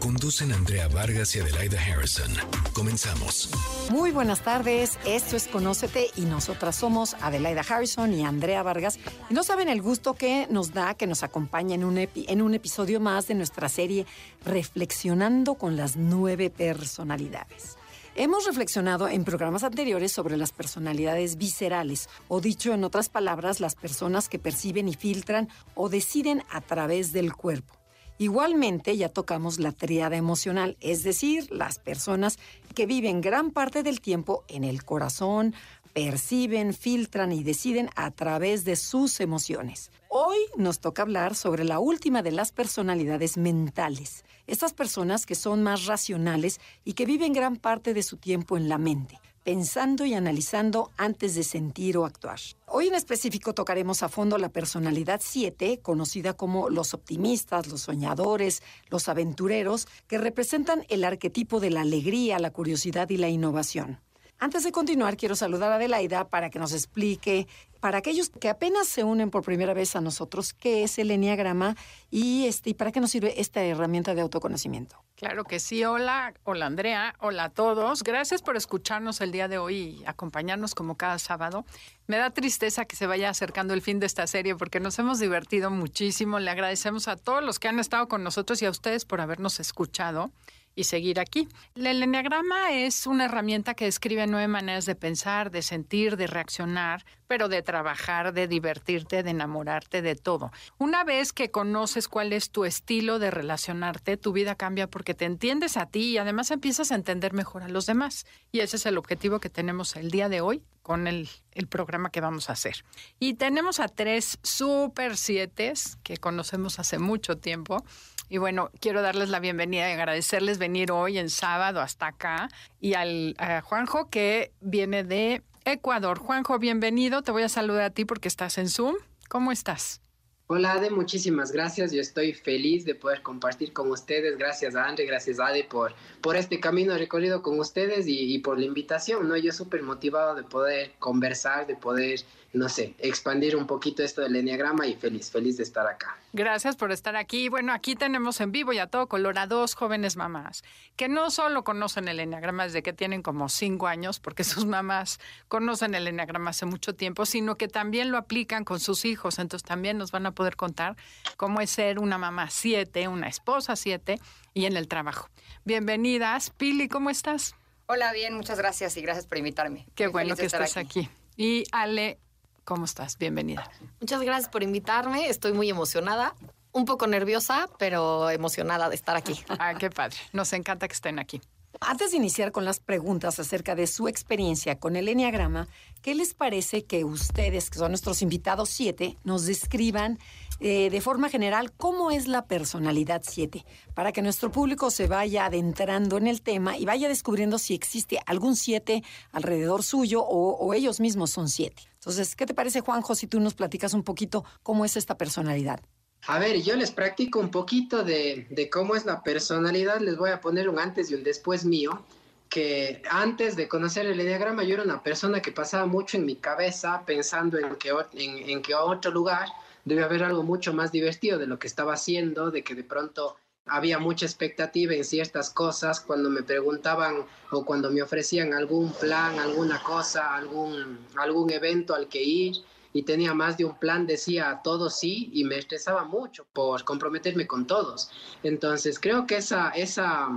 Conducen Andrea Vargas y Adelaida Harrison. Comenzamos. Muy buenas tardes, esto es Conócete y nosotras somos Adelaida Harrison y Andrea Vargas. Y no saben el gusto que nos da que nos acompañe en un, en un episodio más de nuestra serie Reflexionando con las nueve personalidades. Hemos reflexionado en programas anteriores sobre las personalidades viscerales, o dicho en otras palabras, las personas que perciben y filtran o deciden a través del cuerpo. Igualmente ya tocamos la triada emocional, es decir, las personas que viven gran parte del tiempo en el corazón, perciben, filtran y deciden a través de sus emociones. Hoy nos toca hablar sobre la última de las personalidades mentales, estas personas que son más racionales y que viven gran parte de su tiempo en la mente, pensando y analizando antes de sentir o actuar. Hoy en específico tocaremos a fondo la personalidad 7, conocida como los optimistas, los soñadores, los aventureros, que representan el arquetipo de la alegría, la curiosidad y la innovación. Antes de continuar, quiero saludar a Adelaida para que nos explique, para aquellos que apenas se unen por primera vez a nosotros, qué es el Enneagrama y, este, y para qué nos sirve esta herramienta de autoconocimiento. Claro que sí. Hola, hola Andrea, hola a todos. Gracias por escucharnos el día de hoy y acompañarnos como cada sábado. Me da tristeza que se vaya acercando el fin de esta serie porque nos hemos divertido muchísimo. Le agradecemos a todos los que han estado con nosotros y a ustedes por habernos escuchado y seguir aquí. El enneagrama es una herramienta que describe nueve maneras de pensar, de sentir, de reaccionar, pero de trabajar, de divertirte, de enamorarte, de todo. Una vez que conoces cuál es tu estilo de relacionarte, tu vida cambia porque te entiendes a ti y además empiezas a entender mejor a los demás. Y ese es el objetivo que tenemos el día de hoy con el, el programa que vamos a hacer. Y tenemos a tres super siete que conocemos hace mucho tiempo y bueno, quiero darles la bienvenida y agradecerles venir hoy en sábado hasta acá y al a Juanjo que viene de Ecuador. Juanjo, bienvenido. Te voy a saludar a ti porque estás en Zoom. ¿Cómo estás? Hola Ade, muchísimas gracias. Yo estoy feliz de poder compartir con ustedes. Gracias a Andre, gracias Ade por, por este camino recorrido con ustedes y, y por la invitación. ¿no? Yo súper motivado de poder conversar, de poder no sé, expandir un poquito esto del enneagrama y feliz, feliz de estar acá. Gracias por estar aquí. Bueno, aquí tenemos en vivo y a todo color a dos jóvenes mamás que no solo conocen el enneagrama desde que tienen como cinco años, porque sus mamás conocen el enneagrama hace mucho tiempo, sino que también lo aplican con sus hijos. Entonces también nos van a poder contar cómo es ser una mamá siete, una esposa siete y en el trabajo. Bienvenidas. Pili, ¿cómo estás? Hola, bien, muchas gracias y gracias por invitarme. Qué bueno que estés aquí. aquí. Y Ale, ¿Cómo estás? Bienvenida. Muchas gracias por invitarme. Estoy muy emocionada. Un poco nerviosa, pero emocionada de estar aquí. Ah, qué padre. Nos encanta que estén aquí. Antes de iniciar con las preguntas acerca de su experiencia con el Enneagrama, ¿qué les parece que ustedes, que son nuestros invitados siete, nos describan eh, de forma general cómo es la personalidad 7? Para que nuestro público se vaya adentrando en el tema y vaya descubriendo si existe algún 7 alrededor suyo o, o ellos mismos son 7. Entonces, ¿qué te parece, Juanjo, si tú nos platicas un poquito cómo es esta personalidad? A ver, yo les practico un poquito de, cómo es la personalidad, les voy a poner un antes y un después mío, que antes de conocer el enneagrama yo era una persona que pasaba mucho en mi cabeza pensando en que, en, en que otro lugar debe haber algo mucho más divertido de lo que estaba haciendo, de que de pronto había mucha expectativa en ciertas cosas cuando me preguntaban o cuando me ofrecían algún plan, alguna cosa, algún, algún evento al que ir y tenía más de un plan, decía todo sí y me estresaba mucho por comprometerme con todos. Entonces creo que esa, esa,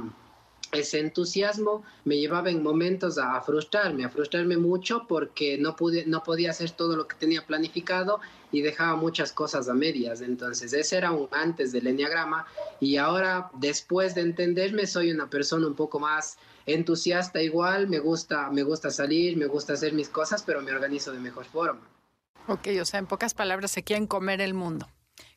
ese entusiasmo me llevaba en momentos a frustrarme, a frustrarme mucho porque no, pude, no podía hacer todo lo que tenía planificado y dejaba muchas cosas a medias. Entonces ese era un antes del enneagrama y ahora después de entenderme soy una persona un poco más entusiasta igual, me gusta, me gusta salir, me gusta hacer mis cosas, pero me organizo de mejor forma. Ok, o sea, en pocas palabras se quieren comer el mundo.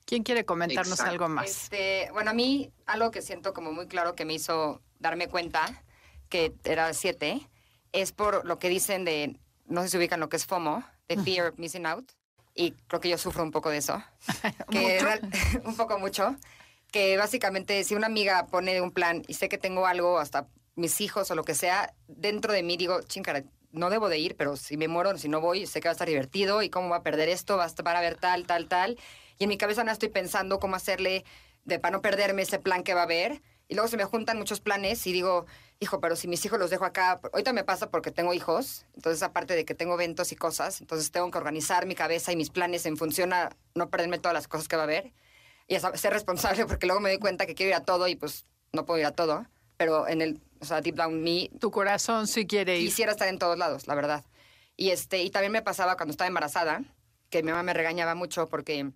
¿Quién quiere comentarnos Exacto. algo más? Este, bueno, a mí algo que siento como muy claro que me hizo darme cuenta que era siete es por lo que dicen de, no sé si ubican lo que es FOMO, de Fear of Missing Out, y creo que yo sufro un poco de eso, que un poco mucho, que básicamente si una amiga pone un plan y sé que tengo algo, hasta mis hijos o lo que sea, dentro de mí digo, chingara, no debo de ir, pero si me muero, si no voy, sé que va a estar divertido y cómo va a perder esto, va a estar para ver tal, tal, tal. Y en mi cabeza no estoy pensando cómo hacerle de para no perderme ese plan que va a haber. Y luego se me juntan muchos planes y digo, hijo, pero si mis hijos los dejo acá, ahorita me pasa porque tengo hijos, entonces aparte de que tengo eventos y cosas, entonces tengo que organizar mi cabeza y mis planes en función a no perderme todas las cosas que va a haber y a ser responsable porque luego me doy cuenta que quiero ir a todo y pues no puedo ir a todo, pero en el, o sea, deep down me, Tu corazón sí quiere ir. quisiera estar en todos lados, la verdad. Y este y también me pasaba cuando estaba embarazada, que mi mamá me regañaba mucho porque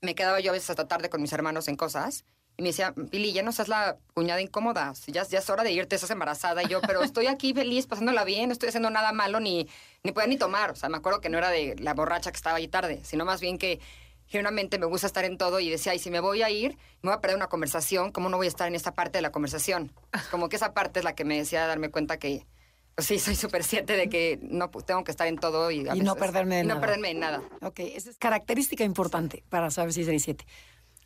me quedaba yo a veces hasta tarde con mis hermanos en cosas. Y me decía, Pili, ya no seas la cuñada incómoda, ya, ya es hora de irte, estás embarazada. Y yo, pero estoy aquí feliz, pasándola bien, no estoy haciendo nada malo, ni, ni podía ni tomar. O sea, me acuerdo que no era de la borracha que estaba ahí tarde, sino más bien que genuinamente me gusta estar en todo y decía, y si me voy a ir, me voy a perder una conversación, ¿cómo no voy a estar en esta parte de la conversación? Como que esa parte es la que me decía darme cuenta que, pues sí, soy súper siete de que no tengo que estar en todo y, a Y no perderme de y no perderme de nada. Ok, esa es característica importante para saber si es 7.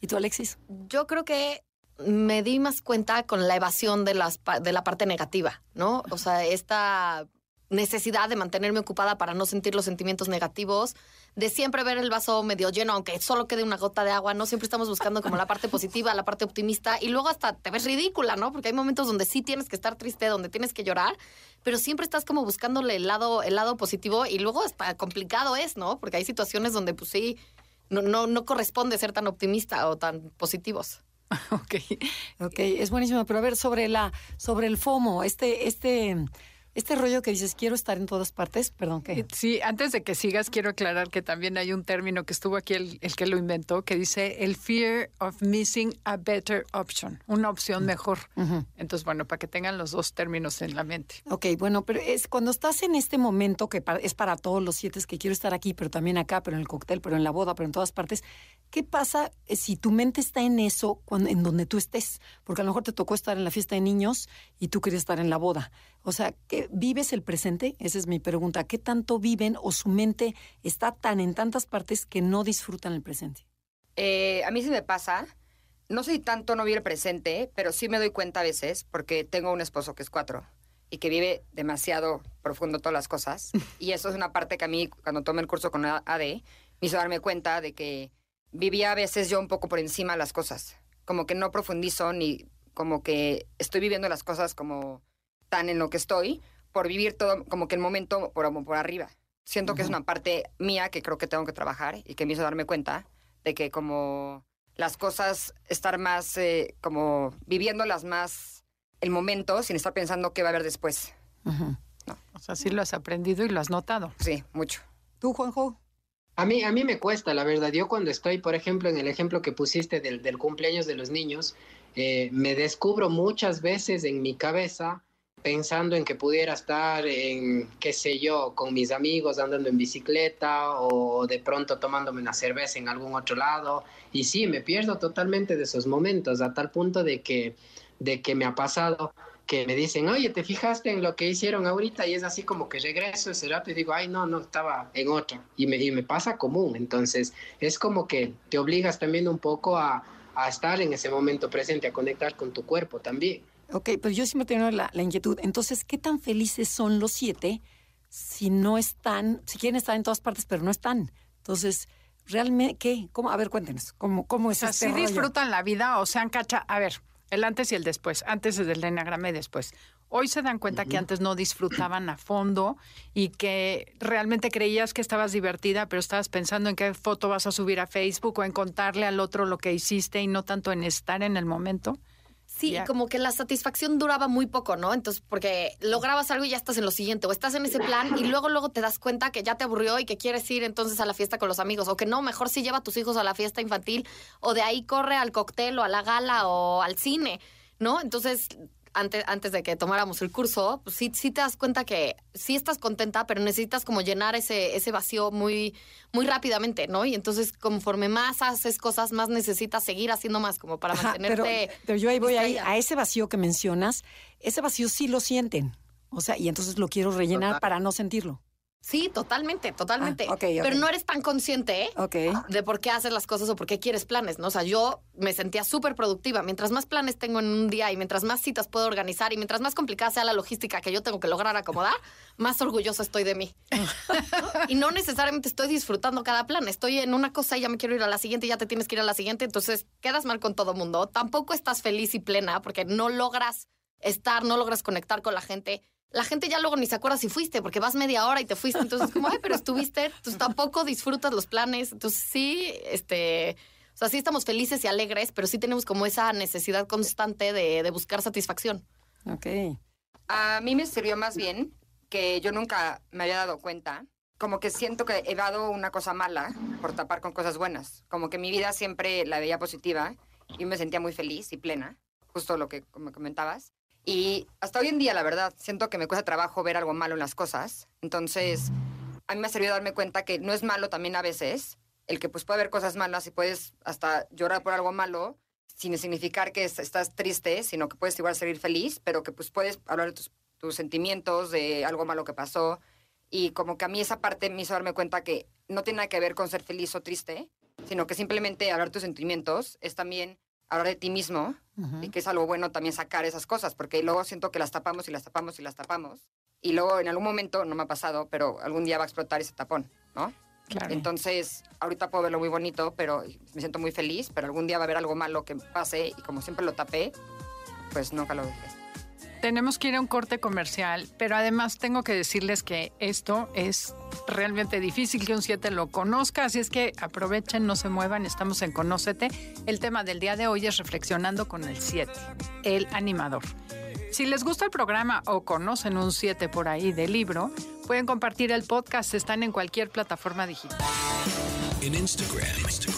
¿Y tú, Alexis? Yo creo que me di más cuenta con la evasión de, las, de la parte negativa, ¿no? O sea, esta necesidad de mantenerme ocupada para no sentir los sentimientos negativos, de siempre ver el vaso medio lleno, aunque solo quede una gota de agua, ¿no? Siempre estamos buscando como la parte positiva, la parte optimista, y luego hasta te ves ridícula, ¿no? Porque hay momentos donde sí tienes que estar triste, donde tienes que llorar, pero siempre estás como buscándole el lado, el lado positivo, y luego hasta complicado es, ¿no? Porque hay situaciones donde pues sí, no, no, no corresponde ser tan optimista o tan positivos. Ok. Ok, es buenísimo. Pero a ver, sobre la, sobre el FOMO, este, este, este rollo que dices, quiero estar en todas partes, perdón, ¿qué? Sí, antes de que sigas, quiero aclarar que también hay un término que estuvo aquí el, el que lo inventó, que dice el fear of missing a better option, una opción mejor. Entonces, bueno, para que tengan los dos términos en la mente. Ok, bueno, pero es cuando estás en este momento que es para todos los siete, que quiero estar aquí, pero también acá, pero en el cóctel, pero en la boda, pero en todas partes. ¿Qué pasa eh, si tu mente está en eso, cuando, en donde tú estés? Porque a lo mejor te tocó estar en la fiesta de niños y tú querías estar en la boda. O sea, ¿qué, ¿vives el presente? Esa es mi pregunta. ¿Qué tanto viven o su mente está tan en tantas partes que no disfrutan el presente? Eh, a mí sí me pasa. No soy tanto no vivir el presente, pero sí me doy cuenta a veces, porque tengo un esposo que es cuatro y que vive demasiado profundo todas las cosas. Y eso es una parte que a mí, cuando tomé el curso con AD, me hizo darme cuenta de que vivía a veces yo un poco por encima de las cosas. Como que no profundizo ni como que estoy viviendo las cosas como tan en lo que estoy, por vivir todo como que el momento por, por arriba. Siento que es una parte mía que creo que tengo que trabajar y que me hizo darme cuenta de que como las cosas, estar más eh, como viviéndolas más el momento sin estar pensando qué va a haber después. Ujú. O sea, sí lo has aprendido y lo has notado. Sí, mucho. ¿Tú, Juanjo? A mí, a mí me cuesta, la verdad. Yo cuando estoy, por ejemplo, en el ejemplo que pusiste del, del cumpleaños de los niños, eh, me descubro muchas veces en mi cabeza pensando en que pudiera estar en, qué sé yo, con mis amigos andando en bicicleta o de pronto tomándome una cerveza en algún otro lado. Y sí, me pierdo totalmente de esos momentos, a tal punto de que, de que me ha pasado que me dicen, oye, ¿te fijaste en lo que hicieron ahorita? Y es así como que regreso ese rato y digo, ay, no, no, estaba en otra. Y me, y me pasa común. Entonces, es como que te obligas también un poco a, a estar en ese momento presente, a conectar con tu cuerpo también. Ok, pues yo siempre tengo la, la inquietud. Entonces, ¿qué tan felices son los siete si no están, si quieren estar en todas partes, pero no están? Entonces, ¿realmente qué? ¿Cómo? A ver, cuéntenos, ¿cómo, cómo O es sea, este sí rollo? disfrutan la vida o se han cacha. A ver, el antes y el después. Antes es del enagrama y después. Hoy se dan cuenta que antes no disfrutaban a fondo y que realmente creías que estabas divertida, pero estabas pensando en qué foto vas a subir a Facebook o en contarle al otro lo que hiciste y no tanto en estar en el momento. Sí, como que la satisfacción duraba muy poco, ¿no? Entonces, porque lograbas algo y ya estás en lo siguiente, o estás en ese plan y luego luego te das cuenta que ya te aburrió y que quieres ir entonces a la fiesta con los amigos, o que no, mejor sí lleva a tus hijos a la fiesta infantil, o de ahí corre al cóctel o a la gala o al cine, ¿no? Entonces, antes, antes de que tomáramos el curso, pues sí, sí te das cuenta que sí estás contenta, pero necesitas como llenar ese, ese vacío muy, muy rápidamente, ¿no? Y entonces, conforme más haces cosas, más necesitas seguir haciendo más, como para Ajá, pero, mantenerte. pero yo ahí voy ahí, a ese vacío que mencionas, ese vacío sí lo sienten. O sea, y entonces lo quiero rellenar Total. para no sentirlo. Sí, totalmente, totalmente. Ah. Pero no eres tan consciente ¿eh? De por qué haces las cosas o por qué quieres planes, ¿no? O sea, yo me sentía súper productiva. Mientras más planes tengo en un día y mientras más citas puedo organizar y mientras más complicada sea la logística que yo tengo que lograr acomodar, más orgullosa estoy de mí. Y no necesariamente estoy disfrutando cada plan. Estoy en una cosa y ya me quiero ir a la siguiente y ya te tienes que ir a la siguiente. Entonces quedas mal con todo mundo. Tampoco estás feliz y plena porque no logras estar, no logras conectar con la gente. La gente ya luego ni se acuerda si fuiste, porque vas media hora y te fuiste. Entonces, como, ay, pero estuviste. Entonces tampoco disfrutas los planes. Entonces, sí, este. O sea, sí estamos felices y alegres, pero sí tenemos como esa necesidad constante de, de buscar satisfacción. Ok. A mí me sirvió más bien que yo nunca me había dado cuenta. Como que siento que he dado una cosa mala por tapar con cosas buenas. Como que mi vida siempre la veía positiva y me sentía muy feliz y plena. Justo lo que me comentabas. Y hasta hoy en día, la verdad, siento que me cuesta trabajo ver algo malo en las cosas. Entonces, a mí me ha servido darme cuenta que no es malo también a veces el que pues puede haber cosas malas y puedes hasta llorar por algo malo sin significar que es- estás triste, sino que puedes igual salir feliz, pero que pues puedes hablar de tus, tus sentimientos, de algo malo que pasó. Y como que a mí esa parte me hizo darme cuenta que no tiene nada que ver con ser feliz o triste, sino que simplemente hablar tus sentimientos es también hablar de ti mismo y que es algo bueno también sacar esas cosas, porque luego siento que las tapamos y las tapamos y las tapamos. Y luego en algún momento, no me ha pasado, pero algún día va a explotar ese tapón, ¿no? Claro. Entonces, ahorita puedo verlo muy bonito, pero me siento muy feliz, pero algún día va a haber algo malo que pase y como siempre lo tapé, pues nunca lo dejé. Tenemos que ir a un corte comercial, pero además tengo que decirles que esto es realmente difícil que un 7 lo conozca, así es que aprovechen, no se muevan, estamos en Conócete. El tema del día de hoy es reflexionando con el 7, el animador. Si les gusta el programa o conocen un 7 por ahí de libro, pueden compartir el podcast, están en cualquier plataforma digital. En Instagram, Instagram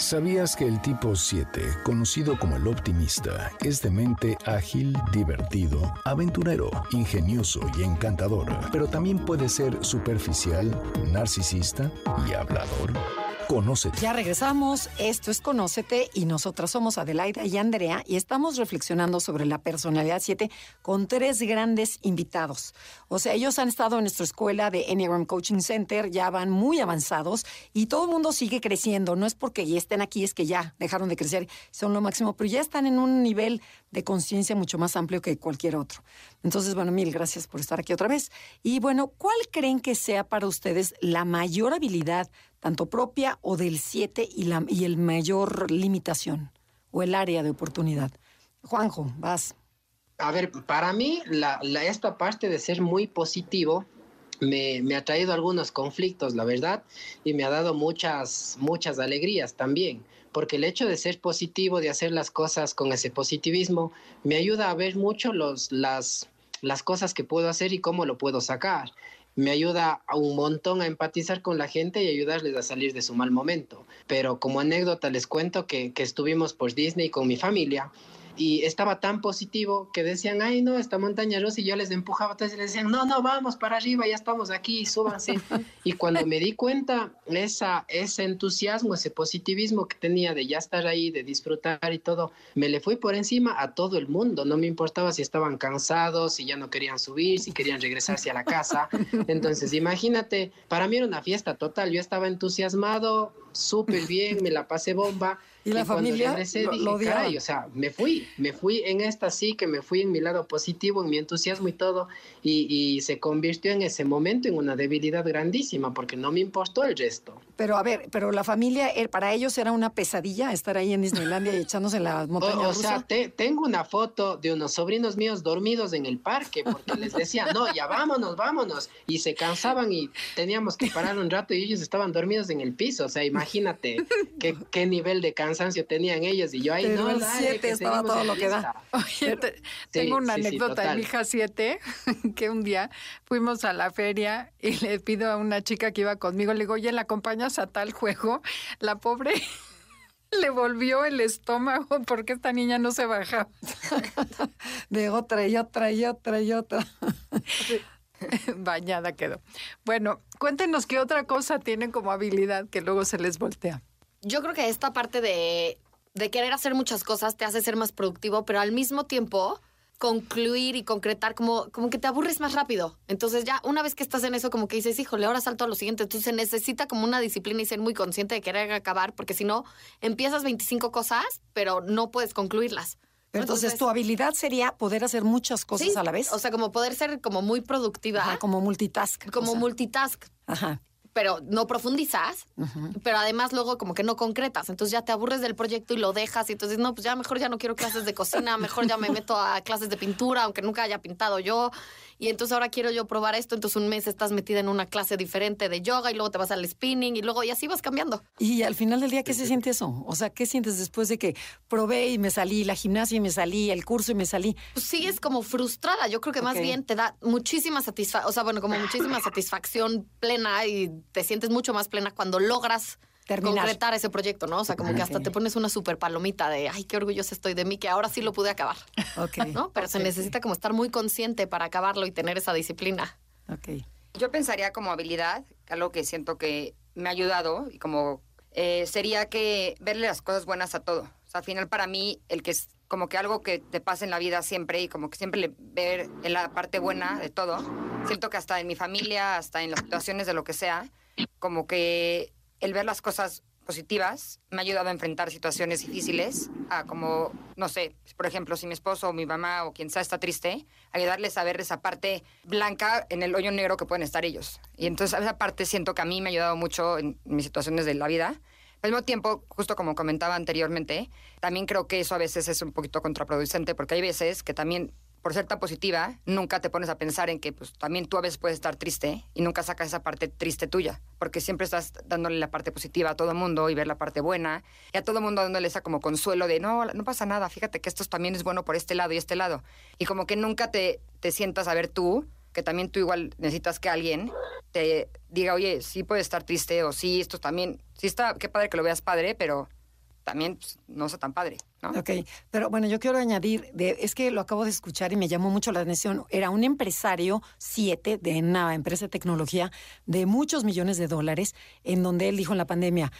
¿Sabías que el tipo 7, conocido como el optimista, es de mente ágil, divertido, aventurero, ingenioso y encantador, pero también puede ser superficial, narcisista y hablador? Conócete. Ya regresamos, esto es Conócete y nosotras somos Adelaida y Andrea y estamos reflexionando sobre la personalidad 7 con tres grandes invitados. O sea, ellos han estado en nuestra escuela de Enneagram Coaching Center, ya van muy avanzados y todo el mundo sigue creciendo. No es porque ya estén aquí, es que ya dejaron de crecer, son lo máximo, pero ya están en un nivel de conciencia mucho más amplio que cualquier otro. Entonces, bueno, mil gracias por estar aquí otra vez. Y bueno, ¿cuál creen que sea para ustedes la mayor habilidad, tanto propia o del 7 y, la, y el mayor limitación o el área de oportunidad? Juanjo, vas. A ver, para mí, la, la- esta parte de ser muy positivo me, me ha traído algunos conflictos, la verdad, y me ha dado muchas, muchas alegrías también, porque el hecho de ser positivo, de hacer las cosas con ese positivismo, me ayuda a ver mucho los, las, las cosas que puedo hacer y cómo lo puedo sacar. Me ayuda a un montón a empatizar con la gente y ayudarles a salir de su mal momento. Pero como anécdota les cuento que, que estuvimos por Disney con mi familia y estaba tan positivo que decían, ay, no, esta montaña rusa, y yo les empujaba, entonces les decían, no, no, vamos para arriba, ya estamos aquí, súbanse. y cuando me di cuenta, esa, ese entusiasmo, ese positivismo que tenía de ya estar ahí, de disfrutar y todo, me le fui por encima a todo el mundo, no me importaba si estaban cansados, si ya no querían subir, si querían regresarse a la casa. Entonces, imagínate, para mí era una fiesta total, yo estaba entusiasmado, súper bien, me la pasé bomba. ¿Y la cuando familia regresé lo- dije, lo? "Caray, o sea, me fui, me fui en esta sí, que me fui en mi lado positivo, en mi entusiasmo y todo, y, y se convirtió en ese momento en una debilidad grandísima, porque no me importó el resto. Pero a ver, pero la familia, eh, para ellos era una pesadilla estar ahí en Disneylandia y echándose en la O, montaña o rusa. sea, te- tengo una foto de unos sobrinos míos dormidos en el parque, porque les decía, no, ya vámonos, vámonos, y se cansaban y teníamos que parar un rato y ellos estaban dormidos en el piso, o sea, imagínate qué, qué nivel de cansancio tenían ellos, y yo ahí, Pero no, el dale, siete que estaba todo lo que da. fiesta". Oye, te- tengo una sí, sí, anécdota de total. mi hija 7, que un día fuimos a la feria y le pido a una chica que iba conmigo, le digo, oye, ¿la acompañas a tal juego? La pobre le volvió el estómago porque esta niña no se bajaba. De otra y otra y otra y otra. Bañada quedó. Bueno, cuéntenos qué otra cosa tienen como habilidad que luego se les voltea. Yo creo que esta parte de, de querer hacer muchas cosas te hace ser más productivo, pero al mismo tiempo concluir y concretar, como, como que te aburres más rápido. Entonces ya una vez que estás en eso, como que dices, híjole, ahora salto a lo siguiente. Entonces se necesita como una disciplina y ser muy consciente de querer acabar, porque si no, empiezas 25 cosas, pero no puedes concluirlas. Pero entonces, tu habilidad sería poder hacer muchas cosas Sí, a la vez. O sea, como poder ser como muy productiva, Ajá, como multitask. como o sea. multitask, Ajá. Pero no profundizas, pero además luego como que no concretas. Entonces ya te aburres del proyecto y lo dejas y entonces, no, pues ya mejor ya no quiero clases de cocina, mejor ya me meto a clases de pintura, aunque nunca haya pintado yo. Y entonces ahora quiero yo probar esto, entonces un mes estás metida en una clase diferente de yoga y luego te vas al spinning y luego y así vas cambiando. Y al final del día, ¿qué se siente eso? O sea, ¿qué sientes después de que probé y me salí, la gimnasia y me salí, el curso y me salí? Pues sigues como frustrada. Yo creo que más bien te da muchísima satisfacción, o sea, bueno, como muchísima satisfacción plena y te sientes mucho más plena cuando logras Terminar. concretar ese proyecto, ¿no? O sea, como que hasta te pones una super palomita de, ay, qué orgullosa estoy de mí, que ahora sí lo pude acabar, Ok. ¿no? Pero se necesita como estar muy consciente para acabarlo y tener esa disciplina. Ok. Yo pensaría como habilidad, algo que siento que me ha ayudado y como eh, sería que verle las cosas buenas a todo. O sea, al final para mí el que es como que algo que te pasa en la vida siempre y como que siempre ver en la parte buena de todo. Siento que hasta en mi familia, hasta en las situaciones de lo que sea, como que el ver las cosas positivas me ha ayudado a enfrentar situaciones difíciles, a como, no sé, por ejemplo, si mi esposo o mi mamá o quien sea está triste, ayudarles a ver esa parte blanca en el hoyo negro que pueden estar ellos. Y entonces esa parte siento que a mí me ha ayudado mucho en mis situaciones de la vida. Al mismo tiempo, justo como comentaba anteriormente, también creo que eso a veces es un poquito contraproducente porque hay veces que también por ser tan positiva, nunca te pones a pensar en que pues también tú a veces puedes estar triste y nunca sacas esa parte triste tuya, porque siempre estás dándole la parte positiva a todo mundo y ver la parte buena, y a todo mundo dándole esa como consuelo de no, no pasa nada, fíjate que esto también es bueno por este lado y este lado. Y como que nunca te, te sientas a ver tú, que también tú igual necesitas que alguien te diga, oye, sí puedes estar triste o sí, esto también, sí está, qué padre que lo veas padre, pero también pues, no está tan padre, ¿no? Ok, pero bueno, yo quiero añadir, de, es que lo acabo de escuchar y me llamó mucho la atención. Era un empresario, siete, de una empresa de tecnología de muchos millones de dólares, en donde él dijo en la pandemia,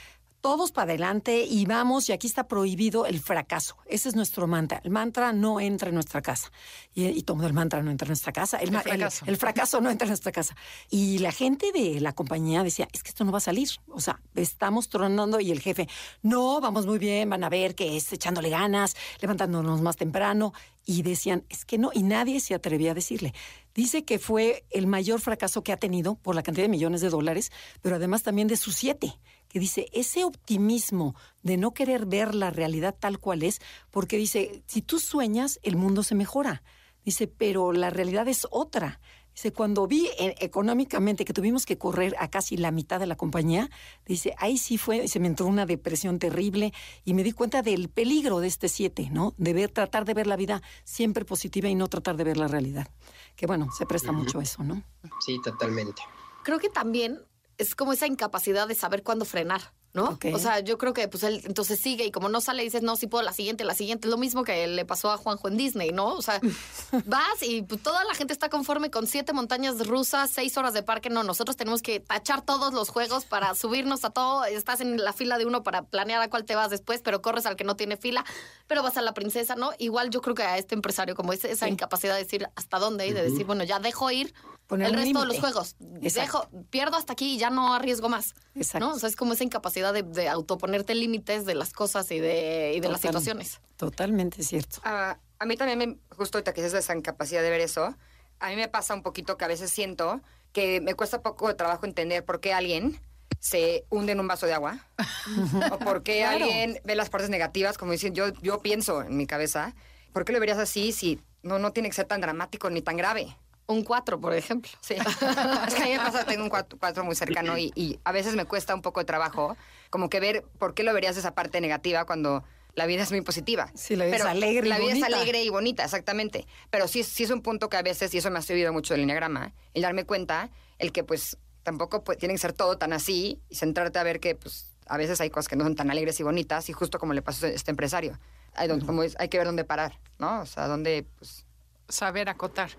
todos para adelante y vamos, y aquí está prohibido el fracaso. Ese es nuestro mantra. El mantra no entra en nuestra casa. Y, y todo el mantra no entra en nuestra casa. El, ma- el- fracaso. el fracaso no entra en nuestra casa. Y la gente de la compañía decía, es que esto no va a salir. O sea, estamos tronando y el jefe, no, vamos muy bien, van a ver que es echándole ganas, levantándonos más temprano. Y decían, es que no, y nadie se atrevía a decirle. Dice que fue el mayor fracaso que ha tenido por la cantidad de millones de dólares, pero además también de sus siete, que dice, ese optimismo de no querer ver la realidad tal cual es, porque dice, si tú sueñas, el mundo se mejora. Dice, pero la realidad es otra. Dice, cuando vi eh, económicamente que tuvimos que correr a casi la mitad de la compañía, dice, ahí sí fue, se me entró una depresión terrible y me di cuenta del peligro de este siete, ¿no? De ver, tratar de ver la vida siempre positiva y no tratar de ver la realidad. Que bueno, se presta mucho eso, ¿no? Sí, totalmente. Creo que también es como esa incapacidad de saber cuándo frenar. ¿no? O sea, yo creo que pues él entonces sigue y como no sale dices, no, sí puedo la siguiente, la siguiente. Es lo mismo que le pasó a Juanjo en Disney, ¿no? O sea, vas y pues, toda la gente está conforme con siete montañas rusas, seis horas de parque. No, nosotros tenemos que tachar todos los juegos para subirnos a todo. Estás en la fila de uno para planear a cuál te vas después, pero corres al que no tiene fila, pero vas a la princesa, ¿no? Igual yo creo que a este empresario, como es esa incapacidad de decir hasta dónde y de decir, bueno, ya dejo ir Poner el un resto de los juegos. Exacto. Dejo, pierdo hasta aquí y ya no arriesgo más. Exacto. ¿no? O sea, es como esa incapacidad de, de autoponerte límites de las cosas y de, y de las situaciones. Totalmente cierto. A mí también, me, justo ahorita que es esa incapacidad de ver eso, a mí me pasa un poquito que a veces siento que me cuesta poco de trabajo entender por qué alguien se hunde en un vaso de agua o por qué Claro. alguien ve las partes negativas, como dicen, yo, yo pienso en mi cabeza, ¿por qué lo verías así si no, no tiene que ser tan dramático ni tan grave? Un cuatro, por ejemplo. Sí. es que a mí me pasa, tengo un cuatro, cuatro muy cercano y, y a veces me cuesta un poco de trabajo, como que ver por qué lo verías esa parte negativa cuando la vida es muy positiva. Sí, la vida es alegre y La vida bonita. es alegre y bonita, exactamente. Pero sí, sí es un punto que a veces, y eso me ha servido mucho del enneagrama, el darme cuenta, el que pues tampoco pues, tiene que ser todo tan así y centrarte a ver que pues a veces hay cosas que no son tan alegres y bonitas y justo como le pasó a este empresario. Hay, donde- como es- hay que ver dónde parar, ¿no? O sea, dónde pues... saber acotar.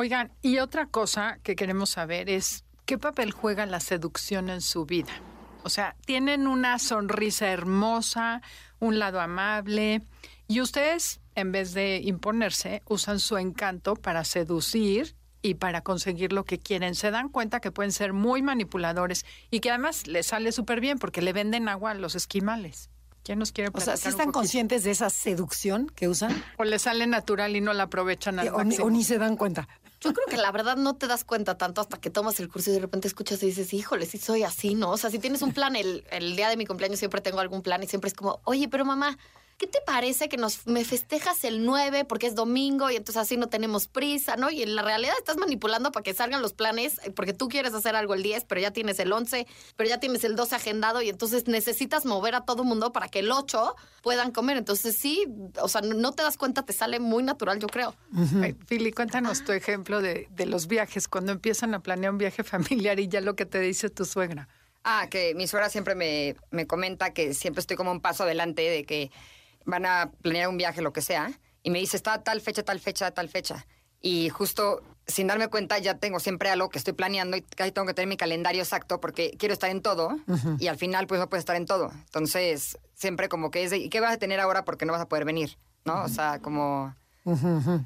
Oigan, y otra cosa que queremos saber es qué papel juega la seducción en su vida. O sea, tienen una sonrisa hermosa, un lado amable, y ustedes, en vez de imponerse, usan su encanto para seducir y para conseguir lo que quieren. Se dan cuenta que pueden ser muy manipuladores y que además les sale súper bien porque le venden agua a los esquimales. ¿Quién nos quiere O sea, ¿sí están conscientes de esa seducción que usan? O les sale natural y no la aprovechan al O ni, máximo. o ni se dan cuenta. Yo creo que la verdad no te das cuenta tanto hasta que tomas el curso y de repente escuchas y dices, híjole, sí soy así, ¿no? O sea, si tienes un plan, el, el día de mi cumpleaños siempre tengo algún plan y siempre es como, oye, pero mamá, ¿qué te parece que nos me festejas el 9 porque es domingo y entonces así no tenemos prisa, ¿no? Y en la realidad estás manipulando para que salgan los planes eh, porque tú quieres hacer algo el 10, pero ya tienes el 11, pero ya tienes el 12 agendado y entonces necesitas mover a todo mundo para que el 8 puedan comer. Entonces sí, o sea, no- te das cuenta, te sale muy natural, yo creo. Ay, Fili, cuéntanos tu ejemplo de, de los viajes, cuando empiezan a planear un viaje familiar y ya lo que te dice tu suegra. Ah, que mi suegra siempre me, me comenta que siempre estoy como un paso adelante de que van a planear un viaje, lo que sea, y me dice, está tal fecha, tal fecha, tal fecha. Y justo sin darme cuenta ya tengo siempre algo que estoy planeando y casi tengo que tener mi calendario exacto porque quiero estar en todo y al final pues no puedes estar en todo. Entonces siempre como que es de, ¿y qué vas a tener ahora porque no vas a poder venir? ¿No? O sea, como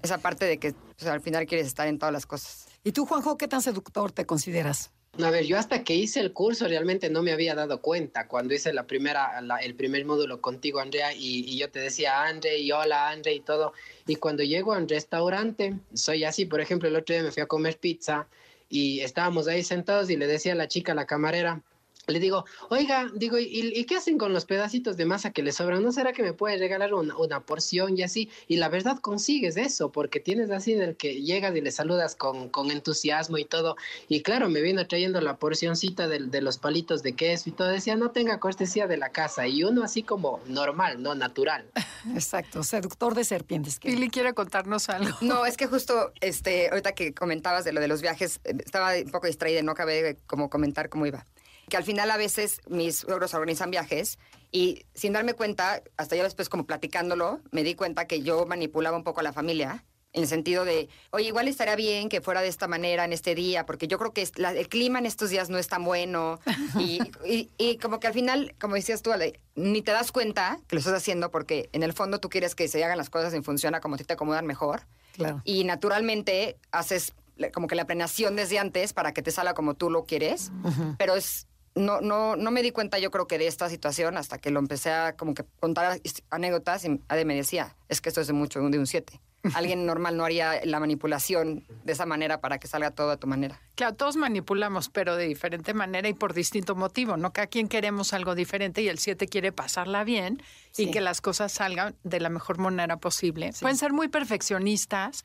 esa parte de que pues, al final quieres estar en todas las cosas. ¿Y tú, Juanjo, qué tan seductor te consideras? A ver, yo hasta que hice el curso realmente no me había dado cuenta. Cuando hice la primera, la- el primer módulo contigo, Andrea, y, yo te decía Andre y hola Andre y todo. Y cuando llego a un restaurante, soy así. Por ejemplo, el otro día me fui a comer pizza y estábamos ahí sentados y le decía a la chica, la camarera, le digo, oiga, digo, ¿y, y qué hacen con los pedacitos de masa que le sobran? ¿No será que me puede regalar una, una porción y así? Y la verdad consigues eso, porque tienes así del que llegas y le saludas con, con entusiasmo y todo. Y claro, me vino trayendo la porcioncita del- de, los palitos de queso y todo. Decía, no tenga cortesía de la casa. Y uno así como normal, no natural. Exacto, seductor de serpientes. que- Fili quiere contarnos algo. No, es que justo este, ahorita que comentabas de lo de los viajes, eh, estaba un poco distraída, no acabé de como comentar cómo iba. Que al final a veces mis suegros organizan viajes y sin darme cuenta, hasta yo después como platicándolo, me di cuenta que yo manipulaba un poco a la familia. En el sentido de, oye, igual estaría bien que fuera de esta manera en este día, porque yo creo que la- el clima en estos días no es tan bueno. Y, y- y como que al final, como decías tú, Ale, ni te das cuenta que lo estás haciendo, porque en el fondo tú quieres que se hagan las cosas en función a como te acomodan mejor. Claro. Y naturalmente haces como que la planeación desde antes para que te salga como tú lo quieres. Pero es. No, no, no me di cuenta yo creo que de esta situación hasta que lo empecé a como que contar anécdotas y Ade me decía, es que esto es de mucho, de un 7. Alguien normal no haría la manipulación de esa manera para que salga todo a tu manera. Claro, todos manipulamos, pero de diferente manera y por distinto motivo, ¿no? Cada quien queremos algo diferente y el 7 quiere pasarla bien y que las cosas salgan de la mejor manera posible. Pueden ser muy perfeccionistas,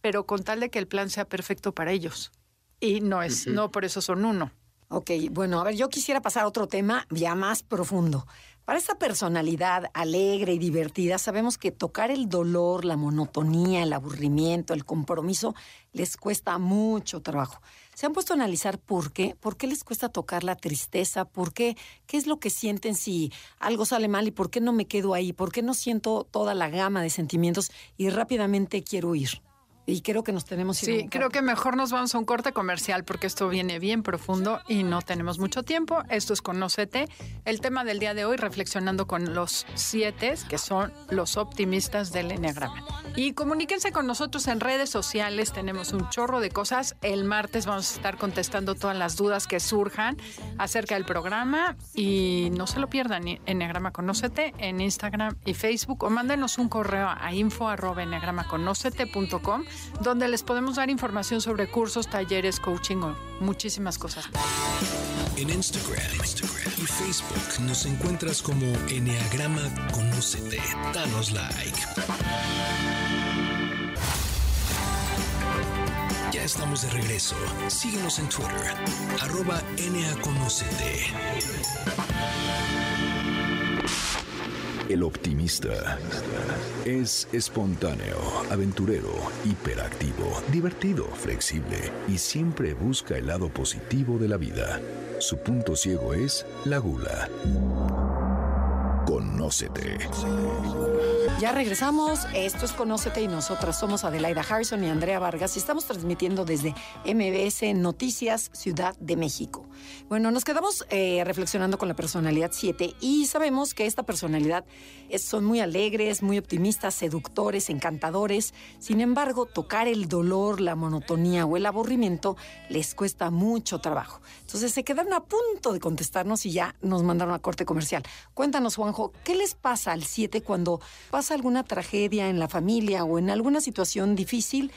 pero con tal de que el plan sea perfecto para ellos. Y no es, no por eso son uno. Ok, bueno, a ver, yo quisiera pasar a otro tema ya más profundo. Para esta personalidad alegre y divertida, sabemos que tocar el dolor, la monotonía, el aburrimiento, el compromiso, les cuesta mucho trabajo. ¿Se han puesto a analizar por qué? ¿Por qué les cuesta tocar la tristeza? ¿Por qué? ¿Qué es lo que sienten si algo sale mal y por qué no me quedo ahí? ¿Por qué no siento toda la gama de sentimientos y rápidamente quiero ir? Y creo que nos tenemos Sí, creo que mejor nos vamos a un corte comercial porque esto viene bien profundo y no tenemos mucho tiempo. Esto es Conócete. El tema del día de hoy, reflexionando con los siete, que son los optimistas del Enneagrama. Y comuníquense con nosotros en redes sociales. Tenemos un chorro de cosas. El martes vamos a estar contestando todas las dudas que surjan acerca del programa. Y no se lo pierdan, Enneagrama Conócete en Instagram y Facebook. O mándenos un correo a info.enneagramaconócete.com donde les podemos dar información sobre cursos, talleres, coaching o muchísimas cosas. En Instagram, y Facebook nos encuentras como Enneagrama Conócete. Danos like. Ya estamos de regreso. Síguenos en Twitter, arroba NAConócete. El optimista es espontáneo, aventurero, hiperactivo, divertido, flexible y siempre busca el lado positivo de la vida. Su punto ciego es la gula. Conócete. Ya regresamos. Esto es Conócete y nosotras somos Adelaida Harrison y Andrea Vargas y estamos transmitiendo desde MBS Noticias Ciudad de México. Bueno, nos quedamos eh, reflexionando con la personalidad 7 y sabemos que esta personalidad es- son muy alegres, muy optimistas, seductores, encantadores. Sin embargo, tocar el dolor, la monotonía o el aburrimiento les cuesta mucho trabajo. Entonces se quedaron a punto de contestarnos y ya nos mandaron a corte comercial. Cuéntanos, Juanjo, ¿qué les pasa al 7 cuando pasa alguna tragedia en la familia o en alguna situación difícil?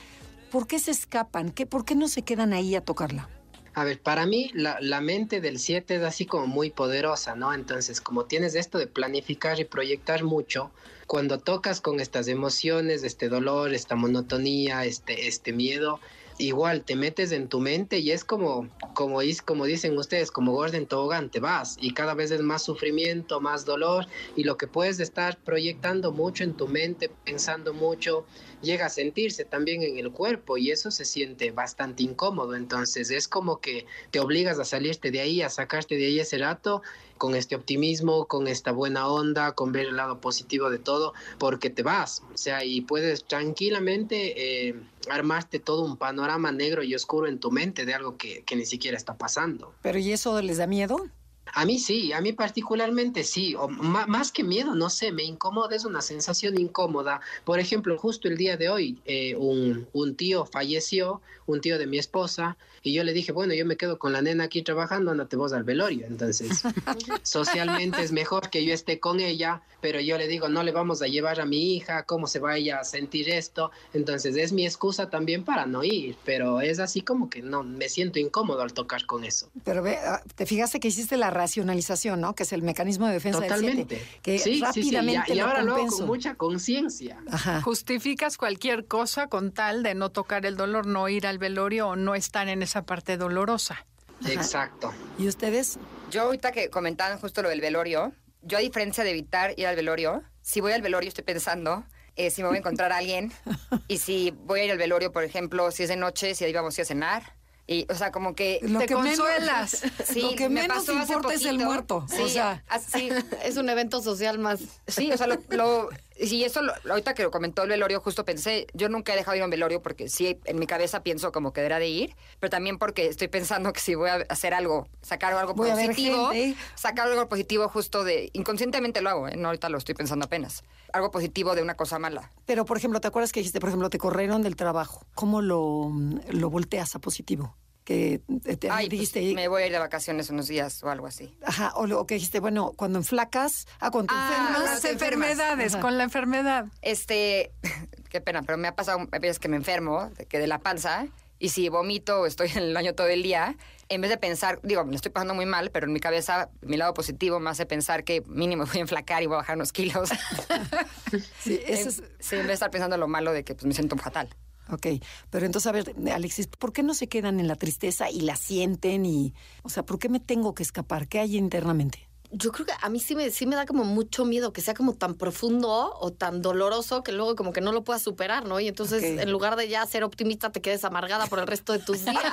¿Por qué se escapan? ¿Qué, ¿Por qué no se quedan ahí a tocarla? A ver, para mí la, mente del 7 es así como muy poderosa, ¿no? Entonces, como tienes esto de planificar y proyectar mucho, cuando tocas con estas emociones, este dolor, esta monotonía, este, este miedo, igual te metes en tu mente y es como, como, como dicen ustedes, como gordo en tobogán, te vas y cada vez es más sufrimiento, más dolor y lo que puedes estar proyectando mucho en tu mente, pensando mucho, llega a sentirse también en el cuerpo y eso se siente bastante incómodo. Entonces es como que te obligas a salirte de ahí, a sacarte de ahí ese rato con este optimismo, con esta buena onda, con ver el lado positivo de todo, porque te vas, o sea, y puedes tranquilamente eh, armarte todo un panorama negro y oscuro en tu mente de algo que, que ni siquiera está pasando. ¿Pero y eso les da miedo? A mí sí, a mí particularmente sí, o más que miedo, no sé, me incomoda, es una sensación incómoda. Por ejemplo, justo el día de hoy, eh, un, un tío falleció, un tío de mi esposa, y yo le dije, bueno, yo me quedo con la nena aquí trabajando, ándate vos al velorio. Entonces, socialmente es mejor que yo esté con ella, pero yo le digo, no le vamos a llevar a mi hija, cómo se vaya a sentir esto. Entonces, es mi excusa también para no ir, pero es así como que no, me siento incómodo al tocar con eso. Pero ve, ah, te fijaste que hiciste la racionalización, ¿no? Que es el mecanismo de defensa Totalmente. del 7. Que sí, sí, sí, rápidamente Y, y lo ahora luego con mucha conciencia. Justificas cualquier cosa con tal de no tocar el dolor, no ir al velorio o no estar en esa parte dolorosa. Exacto. ¿Y ustedes? Yo ahorita que comentaban justo lo del velorio, yo a diferencia de evitar ir al velorio, si voy al velorio estoy pensando eh, si me voy a encontrar a alguien y si voy a ir al velorio, por ejemplo, si es de noche, si ahí vamos a ir a cenar. Y, o sea, como que... Lo Te que menos- consuelas. Sí, lo que me menos importa es el muerto. Sí, o sea, así, Es un evento social más. Sí, o sea, lo, lo- y eso, lo- ahorita que lo comentó el velorio, justo pensé, yo nunca he dejado de ir a un velorio porque sí, en mi cabeza pienso como que deberá de ir, pero también porque estoy pensando que si voy a hacer algo, sacar algo Voy positivo, sacar algo positivo justo de, inconscientemente lo hago, ¿eh? no ahorita lo estoy pensando apenas, algo positivo de una cosa mala. pero por ejemplo, ¿te acuerdas que dijiste, por ejemplo, te corrieron del trabajo? ¿Cómo lo, lo volteas a positivo? Que te, te pues, dijiste, me voy a ir de vacaciones unos días o algo así. ajá, o, lo, o que dijiste, bueno, cuando enflacas, ah, cuando te Ah, enfermas, Las te enfermedades, Ajá. con la enfermedad. Este, qué pena, pero me ha pasado a veces que me enfermo, de, que de la panza, y si vomito o estoy en el baño todo el día, en vez de pensar, digo, me estoy pasando muy mal, pero en mi cabeza, mi lado positivo me hace pensar que mínimo voy a enflacar y voy a bajar unos kilos. sí, eso es, Sí, en vez de estar pensando lo malo de que pues, me siento fatal. Ok, pero entonces, a ver, Alexis, ¿por qué no se quedan en la tristeza y la sienten? y, O sea, ¿por qué me tengo que escapar? ¿Qué hay internamente? Yo creo que a mí sí me, sí me da como mucho miedo que sea como tan profundo o tan doloroso que luego como que no lo puedas superar, ¿no? Y entonces en lugar de ya ser optimista te quedes amargada por el resto de tus días,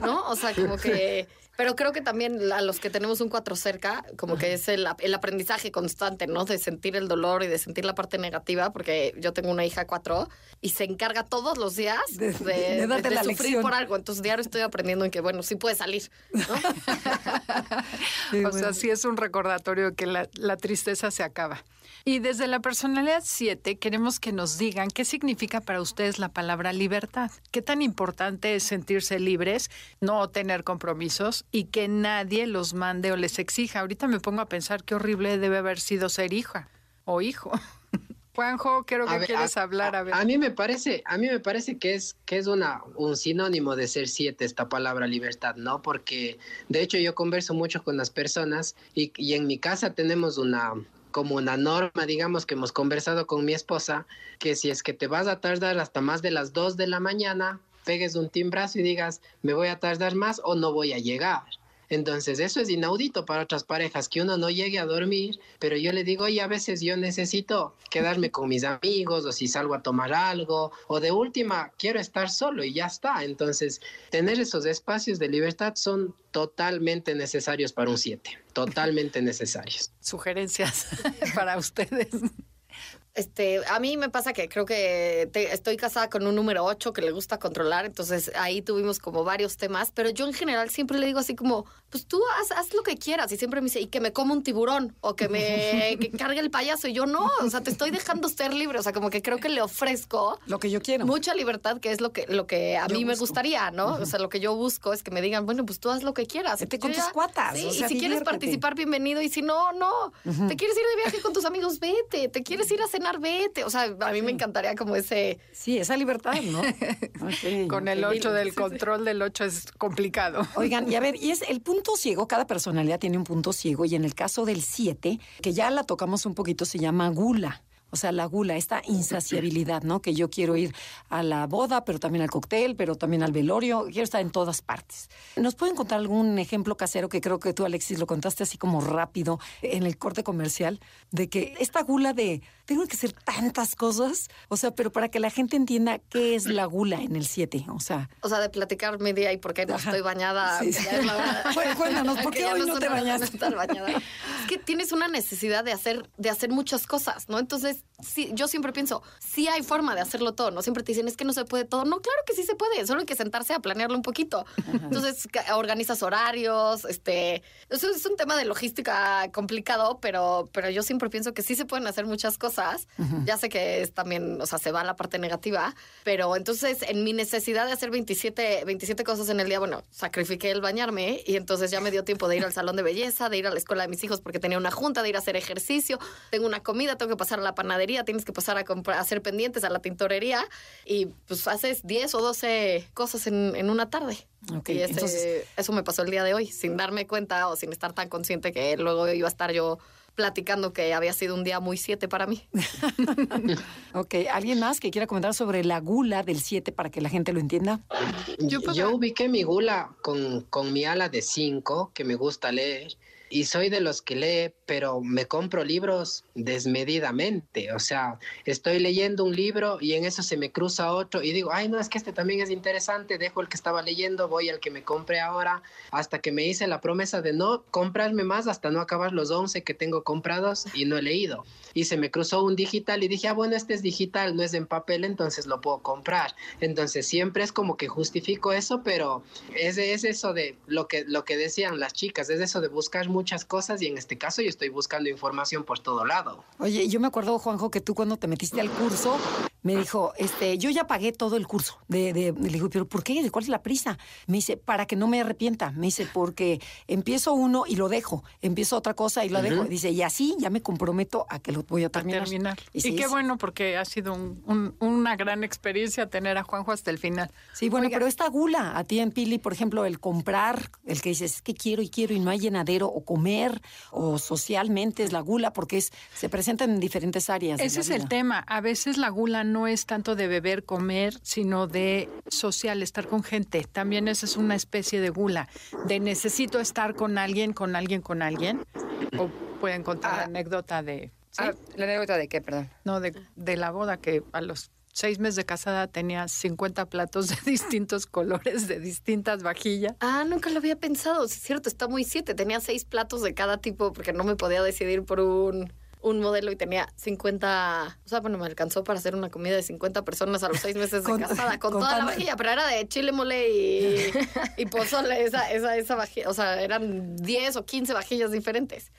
¿no? O sea, como que... Pero creo que también a los que tenemos un cuatro cerca, como que es el, ap- el aprendizaje constante, ¿no? De sentir el dolor y de sentir la parte negativa, porque yo tengo una hija cuatro y se encarga todos los días De- de, de de- darte de la sufrir lección. por algo. Entonces diario estoy aprendiendo en que, bueno, sí puede salir, ¿no? Sí, o bueno. sea, sí es un recordatorio que la, la tristeza se acaba. Y desde la personalidad 7 queremos que nos digan qué significa para ustedes la palabra libertad. ¿Qué tan importante es sentirse libres, no tener compromisos y que nadie los mande o les exija? Ahorita me pongo a pensar qué horrible debe haber sido ser hija o hijo. Juanjo, creo que ver, quieres a- hablar. A ver. A mí me parece, a mí me parece que es que es una un sinónimo de ser siete esta palabra libertad, ¿no? Porque de hecho yo converso mucho con las personas y, y en mi casa tenemos una como una norma, digamos, que hemos conversado con mi esposa, que si es que te vas a tardar hasta más de las 2 de la mañana, pegues un timbrazo y digas, me voy a tardar más o no voy a llegar. Entonces, eso es inaudito para otras parejas, que uno no llegue a dormir, pero yo le digo, oye, a veces yo necesito quedarme con mis amigos o si salgo a tomar algo, o de última, quiero estar solo y ya está. Entonces, tener esos espacios de libertad son totalmente necesarios para un 7, totalmente necesarios. Sugerencias para ustedes. Este, a mí me pasa que creo que te- estoy casada con un número 8 que le gusta controlar, entonces ahí tuvimos como varios temas, pero yo en general siempre le digo así como, pues tú haz, haz lo que quieras y siempre me dice, y que me coma un tiburón o que me que cargue el payaso y yo no, o sea, te estoy dejando ser libre, o sea, como que creo que le ofrezco Lo que yo quiero. mucha libertad, que es lo que, lo que a Yo mí me gustaría, ¿no? O sea, lo que yo busco es que me digan, bueno, pues tú haz lo que quieras. Vete Yo con tus cuatas, Sí, o y si quieres participar, bienvenido. Y si no, no. Te quieres ir de viaje con tus amigos, vete. Te quieres ir a cenar, vete. O sea, a mí me encantaría como ese... Sí, esa libertad, ¿no? Ok, Con el ok. 8 del control del 8 es complicado. Oigan, y a ver, y es el punto ciego, cada personalidad tiene un punto ciego, y en el caso del 7, que ya la tocamos un poquito, se llama gula. O sea, la gula, esta insaciabilidad, ¿no? Que yo quiero ir a la boda, pero también al cóctel, pero también al velorio, quiero estar en todas partes. ¿Nos pueden contar algún ejemplo casero que creo que tú, Alexis, lo contaste así como rápido en el corte comercial, de que esta gula de tengo que hacer tantas cosas, o sea, pero para que la gente entienda qué es la gula en el 7, o sea, O sea, de platicar mi día y por qué no Ajá. estoy bañada. Sí, sí. ya es la hora. Bueno, cuéntanos, ¿por qué hoy no no te bañaste? estar bañada. Es que tienes una necesidad de hacer, de hacer muchas cosas, ¿no? Entonces, sí, yo siempre pienso, sí hay forma de hacerlo todo, ¿no? Siempre te dicen, es que no se puede todo. No, claro que sí se puede, solo hay que sentarse a planearlo un poquito. Entonces, ca- organizas horarios, este... Eso es un tema de logística complicado, pero, pero yo siempre pienso que sí se pueden hacer muchas cosas. Ya sé que es también, o sea, se va la parte negativa, pero entonces en mi necesidad de hacer 27, 27 cosas en el día, bueno, sacrifiqué el bañarme y entonces ya me dio tiempo de ir al salón de belleza, de ir a la escuela de mis hijos porque tenía una junta, de ir a hacer ejercicio, tengo una comida, tengo que pasar a la panadería, tienes que pasar a, comprar, a hacer pendientes a la tintorería y pues haces 10 o 12 cosas en, en una tarde. Ok, y ese- entonces- eso me pasó el día de hoy, sin darme cuenta o sin estar tan consciente que luego iba a estar yo platicando que había sido un día muy siete para mí. Ok, ¿alguien más que quiera comentar sobre la gula del 7 para que la gente lo entienda? Yo Yo, ubiqué mi gula con, con mi ala de 5, que me gusta leer, y soy de los que lee, pero me compro libros desmedidamente. O sea, estoy leyendo un libro y en eso se me cruza otro y digo, ay, no, es que este también es interesante, dejo el que estaba leyendo, voy al que me compré ahora, hasta que me hice la promesa de no comprarme más hasta no acabar los 11 que tengo comprados y no he leído. Y se me cruzó un digital y dije, ah, bueno, este es digital, no es en papel, entonces lo puedo comprar. Entonces siempre es como que justifico eso, pero es, es eso de lo que, lo que decían las chicas, es eso de buscar muchas cosas y en este caso yo estoy buscando información por todo lado. Oye, yo me acuerdo, Juanjo, que tú cuando te metiste al curso, me dijo, este, yo ya pagué todo el curso. De, de- le digo, pero ¿por qué? ¿Cuál es la prisa? Me dice, para que no me arrepienta. Me dice, porque empiezo uno y lo dejo, empiezo otra cosa y lo dejo. Dice, y así ya me comprometo a que lo voy a a terminar. Y, sí, qué es- bueno, porque ha sido un- un- una gran experiencia tener a Juanjo hasta el final. Sí, bueno, pero esta gula a ti en Pili, por ejemplo, el comprar, el que dices, es que quiero y quiero y no hay llenadero, o comer, o socialmente es la gula, porque es se presenta en diferentes áreas. de Ese la es el tema. A veces la gula no es tanto de beber, comer, sino de social, estar con gente. También esa es una especie de gula, de necesito estar con alguien, con alguien, con alguien. O pueden contar la Ah. anécdota de, ¿sí? Ah, ¿La anécdota de qué, perdón? no, de, de la boda, que a los seis meses de casada tenía 50 platos de distintos colores, de distintas vajillas. Ah, nunca lo había pensado. Sí, es cierto, está muy siete. Tenía seis platos de cada tipo porque no me podía decidir por un, un modelo y tenía 50. O sea, bueno, me alcanzó para hacer una comida de 50 personas a los seis meses de Con- casada con con toda la vajilla, pero era de chile mole y, y pozole, esa, esa, esa vajilla. O sea, eran 10 o 15 vajillas diferentes.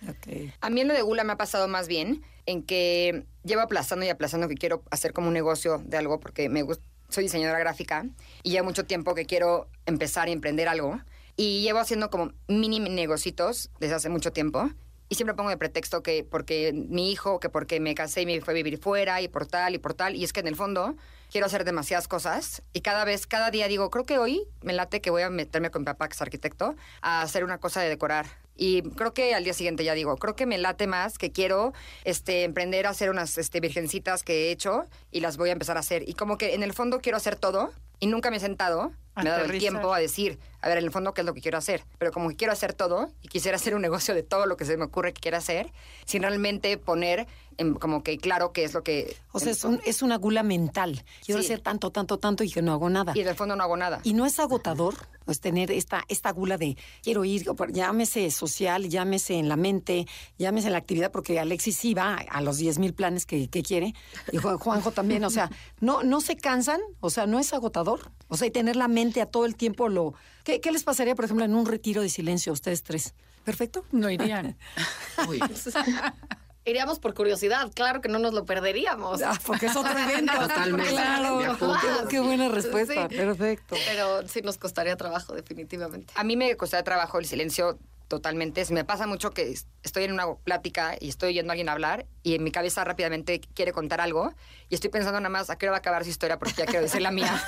A mí en lo de gula me ha pasado más bien en que llevo aplazando y aplazando que quiero hacer como un negocio de algo porque me gusta, soy diseñadora gráfica y ya mucho tiempo que quiero empezar y emprender algo y llevo haciendo como mini negocitos desde hace mucho tiempo y siempre pongo de pretexto que porque mi hijo, que porque me casé y me fue a vivir fuera y por tal y por tal y es que en el fondo quiero hacer demasiadas cosas y cada vez, cada día digo, creo que hoy me late que voy a meterme con mi papá que es arquitecto a hacer una cosa de decorar y creo que al día siguiente ya digo, creo que me late más, que quiero este, emprender a hacer unas este, virgencitas que he hecho y las voy a empezar a hacer. Y como que en el fondo quiero hacer todo y nunca me he sentado me he dado el tiempo a decir, a ver, en el fondo, ¿qué es lo que quiero hacer? Pero como que quiero hacer todo y quisiera hacer un negocio de todo lo que se me ocurre que quiera hacer, sin realmente poner en- como que claro qué es lo que... O sea, es, un- es una gula mental. Quiero Sí. hacer tanto, tanto, tanto y que no hago nada. Y en el fondo no hago nada. Y no es agotador pues, tener esta, esta gula de quiero ir, llámese social, llámese en la mente, llámese en la actividad, porque Alexis sí va a los 10 mil planes que, que quiere, y Juan- Juanjo también, o sea, no, no se cansan, o sea, no es agotador, o sea, y tener la mente a todo el tiempo lo... ¿Qué, qué les pasaría, por ejemplo, en un retiro de silencio a ustedes tres? ¿Perfecto? No irían. Uy, Iríamos por curiosidad, claro que no nos lo perderíamos. Ah, porque es otro evento. Totalmente. Claro. Qué, qué buena respuesta. Sí. Perfecto. Pero sí nos costaría trabajo, definitivamente. A mí me costaba trabajo el silencio totalmente. Me pasa mucho que es- estoy en una plática y estoy oyendo a alguien hablar y en mi cabeza rápidamente quiere contar algo y estoy pensando nada más a qué hora va a acabar su historia porque ya quiero decir la mía.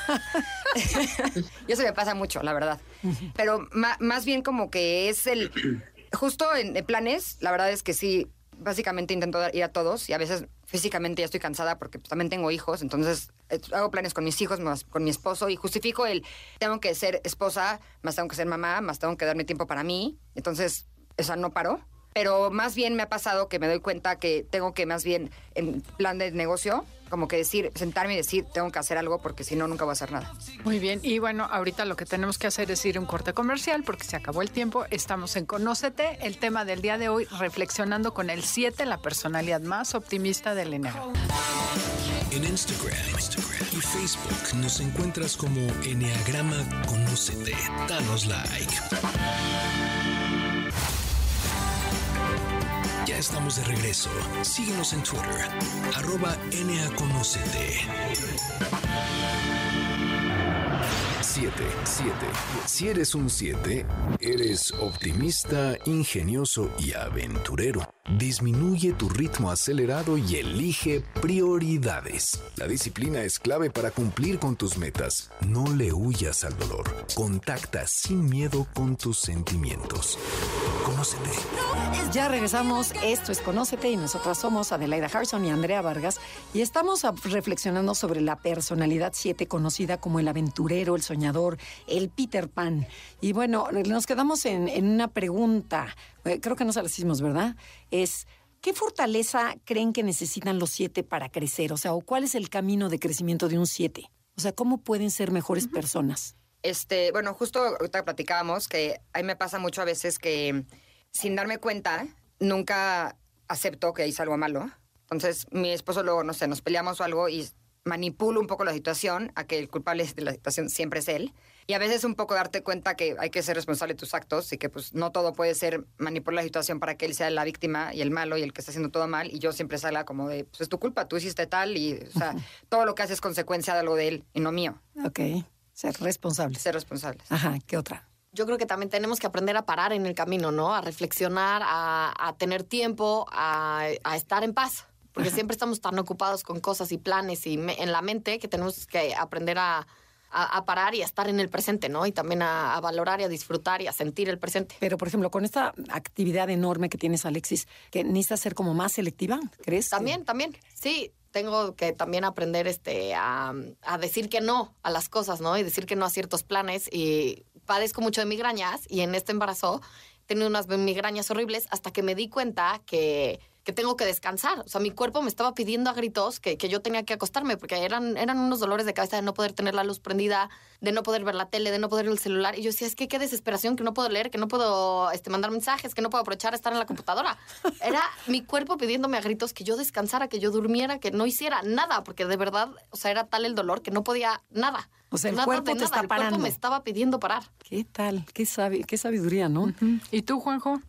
y eso me pasa mucho, la verdad. Pero más bien como que es el... Justo en, en planes, la verdad es que sí, básicamente intento ir a todos y a veces físicamente ya estoy cansada porque pues, también tengo hijos, entonces eh, hago planes con mis hijos, con mi esposo y justifico el tengo que ser esposa, más tengo que ser mamá, más tengo que darme tiempo para mí, entonces esa no paro. Pero más bien me ha pasado que me doy cuenta que tengo que más bien en plan de negocio, como que decir, sentarme y decir, tengo que hacer algo porque si no, nunca voy a hacer nada. Muy bien, y bueno, ahorita lo que tenemos que hacer es ir a un corte comercial porque se acabó el tiempo. Estamos en Conócete, el tema del día de hoy, reflexionando con el 7, la personalidad más optimista del enero. En Instagram, Instagram y Facebook nos encuentras como Enneagrama Conócete. Danos like. Ya estamos de regreso. Síguenos en Twitter, arroba NAConócete. 7, 7. Si eres un 7, eres optimista, ingenioso y aventurero. Disminuye tu ritmo acelerado y elige prioridades. La disciplina es clave para cumplir con tus metas. No le huyas al dolor. Contacta sin miedo con tus sentimientos. Conócete. Ya regresamos, esto es Conócete y nosotras somos Adelaida Harrison y Andrea Vargas y estamos reflexionando sobre la personalidad 7 conocida como el aventurero, el soñador, el Peter Pan. Y bueno, nos quedamos en, en una pregunta, eh, creo que no se las hicimos, ¿verdad? Es, ¿qué fortaleza creen que necesitan los 7 para crecer? O sea, ¿o ¿cuál es el camino de crecimiento de un 7? O sea, ¿cómo pueden ser mejores personas? Este, bueno, justo ahorita platicábamos que a mí me pasa mucho a veces que sin darme cuenta nunca acepto que hice algo malo. Entonces, mi esposo luego, no sé, nos peleamos o algo y manipulo un poco la situación a que el culpable de la situación siempre es él. Y a veces un poco darte cuenta que hay que ser responsable de tus actos y que pues no todo puede ser manipular la situación para que él sea la víctima y el malo y el que está haciendo todo mal y yo siempre salga como de, pues es tu culpa, tú hiciste tal y, o sea, todo lo que haces es consecuencia de algo de él y no mío. Ok, ser responsables. Ser responsables. Ajá, ¿qué otra? Yo creo que también tenemos que aprender a parar en el camino, ¿no? A reflexionar, a, a tener tiempo, a, a estar en paz. Porque siempre estamos tan ocupados con cosas y planes y me- en la mente que tenemos que aprender a, a- a parar y a estar en el presente, ¿no? Y también a, a valorar y a disfrutar y a sentir el presente. Pero, por ejemplo, con esta actividad enorme que tienes, Alexis, que necesitas ser como más selectiva, ¿crees? También, también. Sí, tengo que también aprender este, a, a decir que no a las cosas, ¿no? Y decir que no a ciertos planes. Y padezco mucho de migrañas y en este embarazo he tenido unas migrañas horribles hasta que me di cuenta que, que tengo que descansar. O sea, mi cuerpo me estaba pidiendo a gritos que, que yo tenía que acostarme porque eran, eran unos dolores de cabeza de no poder tener la luz prendida, de no poder ver la tele, de no poder ver el celular. Y yo decía, es que qué desesperación, que no puedo leer, que no puedo este, mandar mensajes, que no puedo aprovechar a estar en la computadora. Era mi cuerpo pidiéndome a gritos que yo descansara, que yo durmiera, que no hiciera nada, porque de verdad, o sea, era tal el dolor que no podía nada. O sea, el Nada cuerpo de te nada. está el cuerpo parando. me estaba pidiendo parar. ¿Qué tal? ¿Qué, sabi- qué sabiduría, no? ¿Y tú, Juanjo?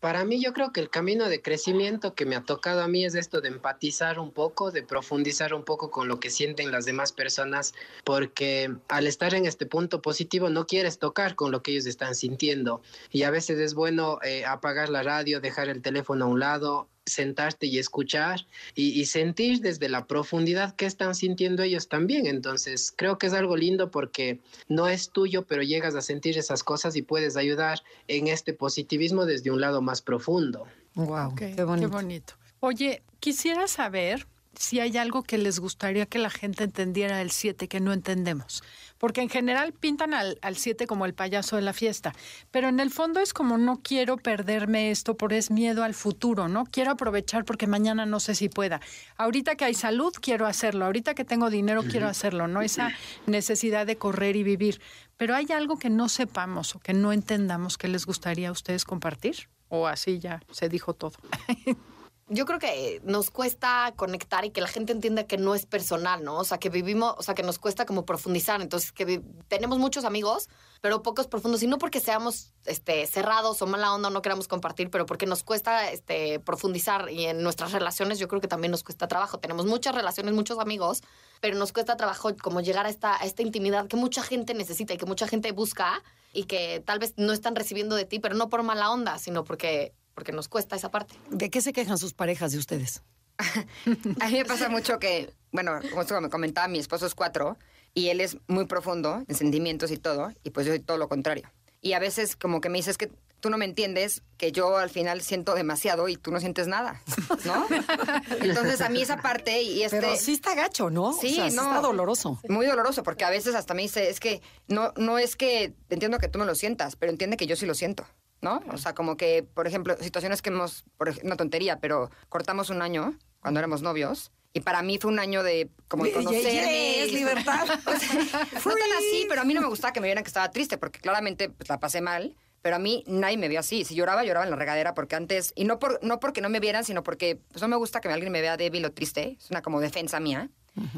Para mí yo creo que el camino de crecimiento que me ha tocado a mí es esto de empatizar un poco, de profundizar un poco con lo que sienten las demás personas, porque al estar en este punto positivo no quieres tocar con lo que ellos están sintiendo. Y a veces es bueno eh, apagar la radio, dejar el teléfono a un lado, sentarte y escuchar y, y sentir desde la profundidad qué están sintiendo ellos también. Entonces creo que es algo lindo porque no es tuyo, pero llegas a sentir esas cosas y puedes ayudar en este positivismo desde un lado más profundo. Wow, qué bonito. bonito. Oye, quisiera saber si hay algo que les gustaría que la gente entendiera del 7 que no entendemos. Porque en general pintan al 7 como el payaso de la fiesta, pero en el fondo es como no quiero perderme esto por es miedo al futuro, ¿no? Quiero aprovechar porque mañana no sé si pueda. Ahorita que hay salud, quiero hacerlo. Ahorita que tengo dinero, quiero hacerlo, ¿no? Esa necesidad de correr y vivir. Pero hay algo que no sepamos o que no entendamos que les gustaría a ustedes compartir. O así ya se dijo todo. yo creo que nos cuesta conectar y que la gente entienda que no es personal, ¿no? O sea, que vivimos, o sea, que nos cuesta como profundizar. Entonces, que tenemos muchos amigos, pero pocos profundos. Y no porque seamos este, cerrados o mala onda o no queramos compartir, pero porque nos cuesta este, profundizar. Y en nuestras relaciones yo creo que también nos cuesta trabajo. Tenemos muchas relaciones, muchos amigos, pero nos cuesta trabajo como llegar a esta, a esta intimidad que mucha gente necesita y que mucha gente busca y que tal vez no están recibiendo de ti, pero no por mala onda, sino porque porque nos cuesta esa parte. ¿De qué se quejan sus parejas de ustedes? a mí me pasa mucho que, bueno, como me comentaba, mi esposo es cuatro y él es muy profundo en sentimientos y todo, y pues yo soy todo lo contrario. Y a veces como que me dices que tú no me entiendes, que yo al final siento demasiado y tú no sientes nada, ¿no? Entonces a mí esa parte y este... Pero sí está gacho, ¿no? Sí, no, está doloroso. Muy doloroso, porque a veces hasta me dice, es que no, no es que entiendo que tú no lo sientas, pero entiende que yo sí lo siento. ¿No? O sea, como que, por ejemplo, situaciones que hemos, por una tontería, pero cortamos un año cuando éramos novios. Y para mí fue un año de como de conocerme. es libertad. no tan así, pero a mí no me gustaba que me vieran que estaba triste, porque claramente pues, la pasé mal. Pero a mí nadie me vio así. Si lloraba, lloraba en la regadera, porque antes, y no, por, no porque no me vieran, sino porque pues, no me gusta que alguien me vea débil o triste. Es una como defensa mía.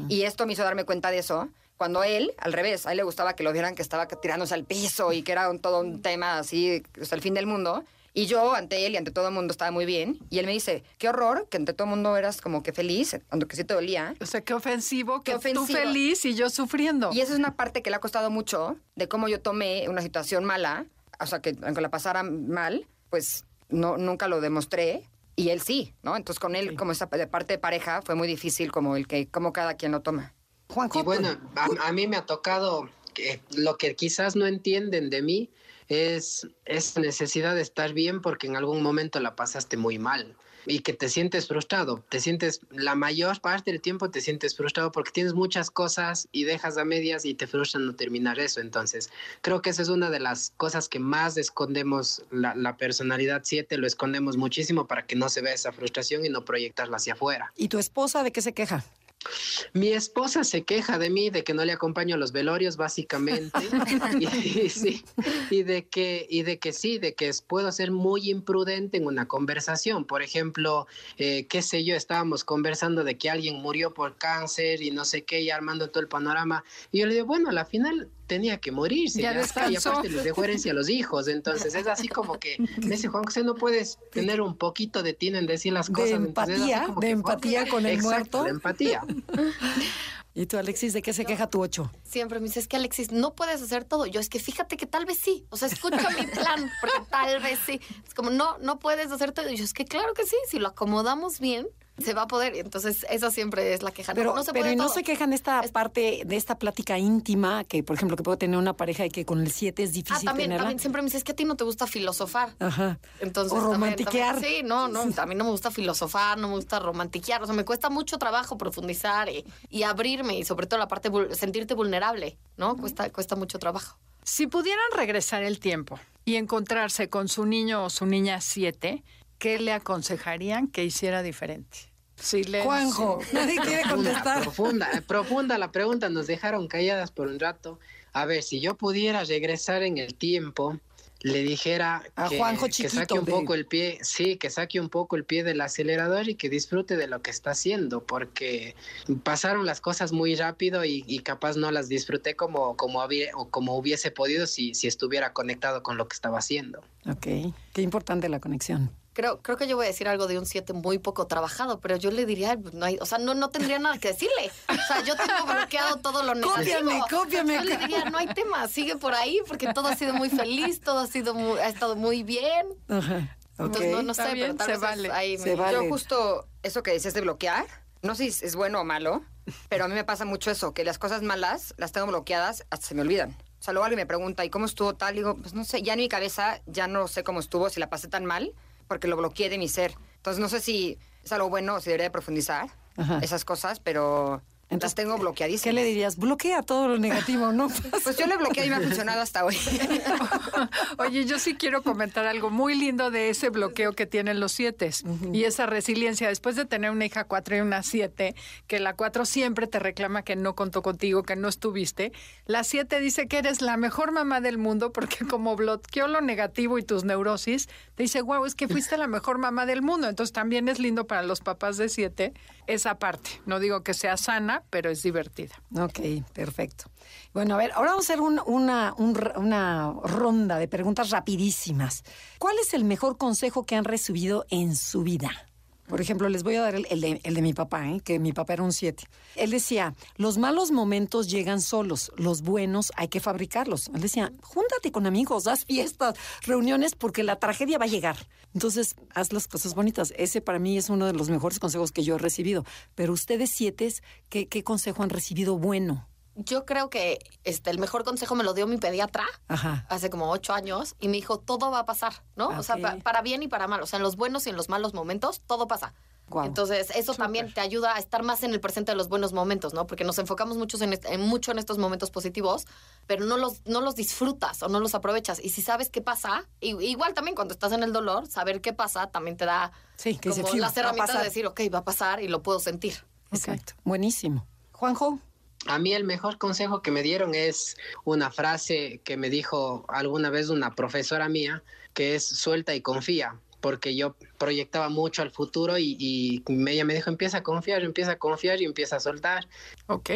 Y esto me hizo darme cuenta de eso. Cuando él, al revés, a él le gustaba que lo vieran que estaba tirándose al piso y que era un, todo un tema así, hasta el fin del mundo. Y yo ante él y ante todo el mundo estaba muy bien. Y él me dice, qué horror, que ante todo el mundo eras como que feliz, aunque sí te dolía. O sea, qué ofensivo, que tú feliz y yo sufriendo. Y esa es una parte que le ha costado mucho de cómo yo tomé una situación mala, o sea, que aunque la pasara mal, pues no, nunca lo demostré. Y él sí, ¿no? Entonces con él, como esa parte de pareja, fue muy difícil como el que, como cada quien lo toma. Y bueno, a, mí me ha tocado que lo que quizás no entienden de mí es esa necesidad de estar bien porque en algún momento la pasaste muy mal y que te sientes frustrado, te sientes la mayor parte del tiempo te sientes frustrado porque tienes muchas cosas y dejas a medias y te frustra no terminar eso. Entonces, creo que esa es una de las cosas que más escondemos la, la personalidad 7, lo escondemos muchísimo para que no se vea esa frustración y no proyectarla hacia afuera. ¿Y tu esposa de qué se queja? Mi esposa se queja de mí de que no le acompaño a los velorios, básicamente, y, sí, y, de que, y de que sí, de que puedo ser muy imprudente en una conversación. Por ejemplo, eh, qué sé yo, estábamos conversando de que alguien murió por cáncer y no sé qué, y armando todo el panorama. Y yo le digo, bueno, a la final tenía que morirse. Ya, ya y aparte les dejó herencia a los hijos. Entonces es así como que, me dice Juan José, no puedes tener un poquito de ti en decir las cosas. De empatía, de empatía con el muerto. De empatía. ¿Y tú, Alexis, de qué se queja tu ocho? Siempre me dices que, Alexis, no puedes hacer todo. Yo, es que fíjate que tal vez sí. O sea, escucha mi plan, porque tal vez sí. Es como, no, no puedes hacer todo. Y yo, es que claro que sí, si lo acomodamos bien, se va a poder. Entonces, esa siempre es la queja. Pero no, se pero no se quejan esta parte de esta plática íntima que, por ejemplo, que puedo tener una pareja y que con el 7 es difícil ah, también, También siempre me dices que a ti no te gusta filosofar. Ajá. Entonces, o romantiquear. sí, no, no, a mí no me gusta filosofar, no me gusta romantiquear. O sea, me cuesta mucho trabajo profundizar y, abrirme y sobre todo la parte, sentirte vulnerable, ¿no? Cuesta, cuesta mucho trabajo. Si pudieran regresar el tiempo y encontrarse con su niño o su niña 7, ¿qué le aconsejarían que hiciera diferente? Silencio. Juanjo, nadie quiere contestar. Profunda, profunda la pregunta, nos dejaron calladas por un rato. A ver, si yo pudiera regresar en el tiempo, le dijera a que, Juanjo que saque un poco el pie, sí, que saque un poco el pie del acelerador y que disfrute de lo que está haciendo, porque pasaron las cosas muy rápido y, capaz no las disfruté como, como, había, o como hubiese podido si, si estuviera conectado con lo que estaba haciendo. Ok, qué importante la conexión creo, creo que yo voy a decir algo de un 7 muy poco trabajado, pero yo le diría, no hay, o sea, no, no tendría nada que decirle. O sea, yo tengo bloqueado todo lo negativo. Cópiame, cópiame. Yo le diría, no hay tema, sigue por ahí, porque todo ha sido muy feliz, todo ha sido ha estado muy bien. Ajá. Entonces, no, sé, pero tal se vez vale. ahí se vale. Yo justo eso que dices de bloquear, no sé si es bueno o malo, pero a mí me pasa mucho eso, que las cosas malas las tengo bloqueadas hasta se me olvidan. O sea, luego alguien me pregunta, ¿y cómo estuvo tal? Y digo, pues no sé, ya en mi cabeza ya no sé cómo estuvo, si la pasé tan mal, porque lo bloqueé de mi ser. Entonces no sé si es algo bueno o si debería profundizar. Ajá. esas cosas, pero las tengo bloqueadísimas. ¿Qué le dirías? Bloquea todo lo negativo, ¿no? Pues yo le bloqueé y me ha funcionado hasta hoy. Oye, yo sí quiero comentar algo muy lindo de ese bloqueo que tienen los siete y esa resiliencia. Después de tener una hija cuatro y una siete, que la cuatro siempre te reclama que no contó contigo, que no estuviste, la siete dice que eres la mejor mamá del mundo porque como bloqueó lo negativo y tus neurosis, te dice, wow, es que fuiste la mejor mamá del mundo. Entonces también es lindo para los papás de siete esa parte. No digo que sea sana, pero es divertida. Ok, perfecto. Bueno, a ver, ahora vamos a hacer un- una, un una ronda de preguntas rapidísimas. ¿Cuál es el mejor consejo que han recibido en su vida? Por ejemplo, les voy a dar el, de, el de mi papá, ¿eh? que mi papá era un 7. Él decía, los malos momentos llegan solos, los buenos hay que fabricarlos. Él decía, júntate con amigos, haz fiestas, reuniones, porque la tragedia va a llegar. Entonces, haz las cosas bonitas. Ese para mí es uno de los mejores consejos que yo he recibido. Pero ustedes siete, ¿qué, qué consejo han recibido bueno? Yo creo que este, el mejor consejo me lo dio mi pediatra Ajá. hace como ocho años y me dijo, todo va a pasar, ¿no? O sea, pa- para bien y para mal. O sea, en los buenos y en los malos momentos, todo pasa. Entonces, eso también te ayuda a estar más en el presente de los buenos momentos, ¿no? Porque nos enfocamos muchos en, en mucho en estos momentos positivos, pero no los, no los disfrutas o no los aprovechas. Y si sabes qué pasa, igual también cuando estás en el dolor, saber qué pasa también te da Sí, que como dice, "Fiu, las herramientas de pasar". decir, ok, va a pasar y lo puedo sentir. Exacto. Buenísimo. Juanjo. A mí el mejor consejo que me dieron es una frase que me dijo alguna vez una profesora mía, que es suelta y confía, porque yo proyectaba mucho al futuro y, y ella me dijo empieza a confiar, empieza a confiar y empieza a soltar. Ok.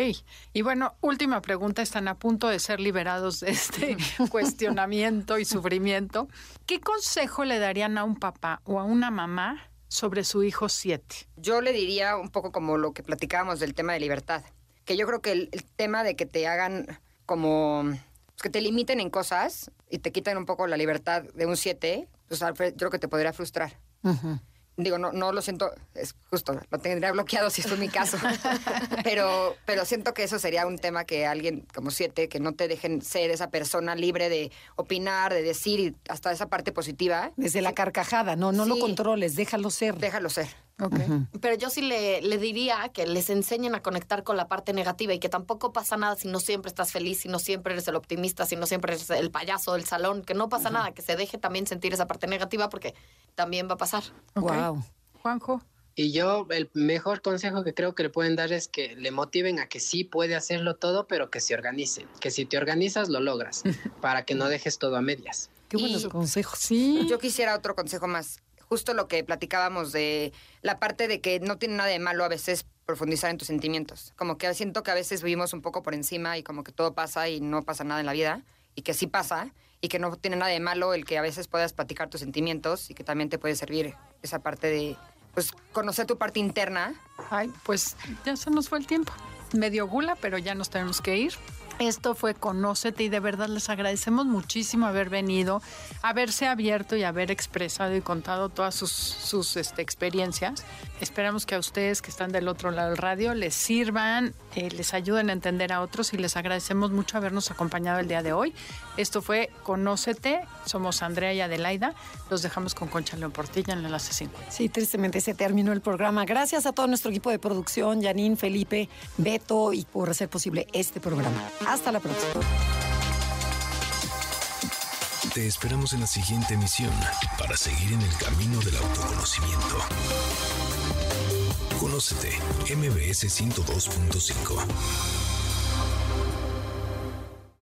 Y bueno, última pregunta. Están a punto de ser liberados de este cuestionamiento y sufrimiento. ¿Qué consejo le darían a un papá o a una mamá sobre su hijo siete? Yo le diría un poco como lo que platicábamos del tema de libertad, que yo creo que el, el tema de que te hagan como pues, que te limiten en cosas y te quiten un poco la libertad de un 7, pues Alfred, yo creo que te podría frustrar. Digo, no, no lo siento, es justo, lo tendría bloqueado si fue mi caso. pero, pero siento que eso sería un tema que alguien como siete, que no te dejen ser esa persona libre de opinar, de decir y hasta esa parte positiva, Desde la carcajada, no, no lo controles, déjalo ser. déjalo ser. Ok. Pero yo sí le, le diría que les enseñen a conectar con la parte negativa y que tampoco pasa nada si no siempre estás feliz, si no siempre eres el optimista, si no siempre eres el payaso del salón, que no pasa nada, que se deje también sentir esa parte negativa porque también va a pasar. Ok. Wow. Juanjo. Y yo el mejor consejo que creo que le pueden dar es que le motiven a que sí puede hacerlo todo, pero que se organice, que si te organizas lo logras, para que no dejes todo a medias. Qué buenos Y- consejos. Sí. Yo quisiera otro consejo más. Justo lo que platicábamos de la parte de que no tiene nada de malo a veces profundizar en tus sentimientos. Como que siento que a veces vivimos un poco por encima y como que todo pasa y no pasa nada en la vida y que sí pasa y que no tiene nada de malo el que a veces puedas platicar tus sentimientos y que también te puede servir esa parte de pues conocer tu parte interna. Ay, pues ya se nos fue el tiempo. Medio gula, pero ya nos tenemos que ir. Esto fue Conócete y de verdad les agradecemos muchísimo haber venido, haberse abierto y haber expresado y contado todas sus, este, experiencias. Esperamos que a ustedes que están del otro lado del radio les sirvan, eh, les ayuden a entender a otros y les agradecemos mucho habernos acompañado el día de hoy. Esto fue Conócete, somos Andrea y Adelaida. Los dejamos con Concha León Portilla en el enlace 50. Sí, tristemente se terminó el programa. Gracias a todo nuestro equipo de producción, Janine, Felipe, Beto y por hacer posible este programa. Hasta la próxima. Te esperamos en la siguiente emisión para seguir en el camino del autoconocimiento. Conócete, MBS 102.5.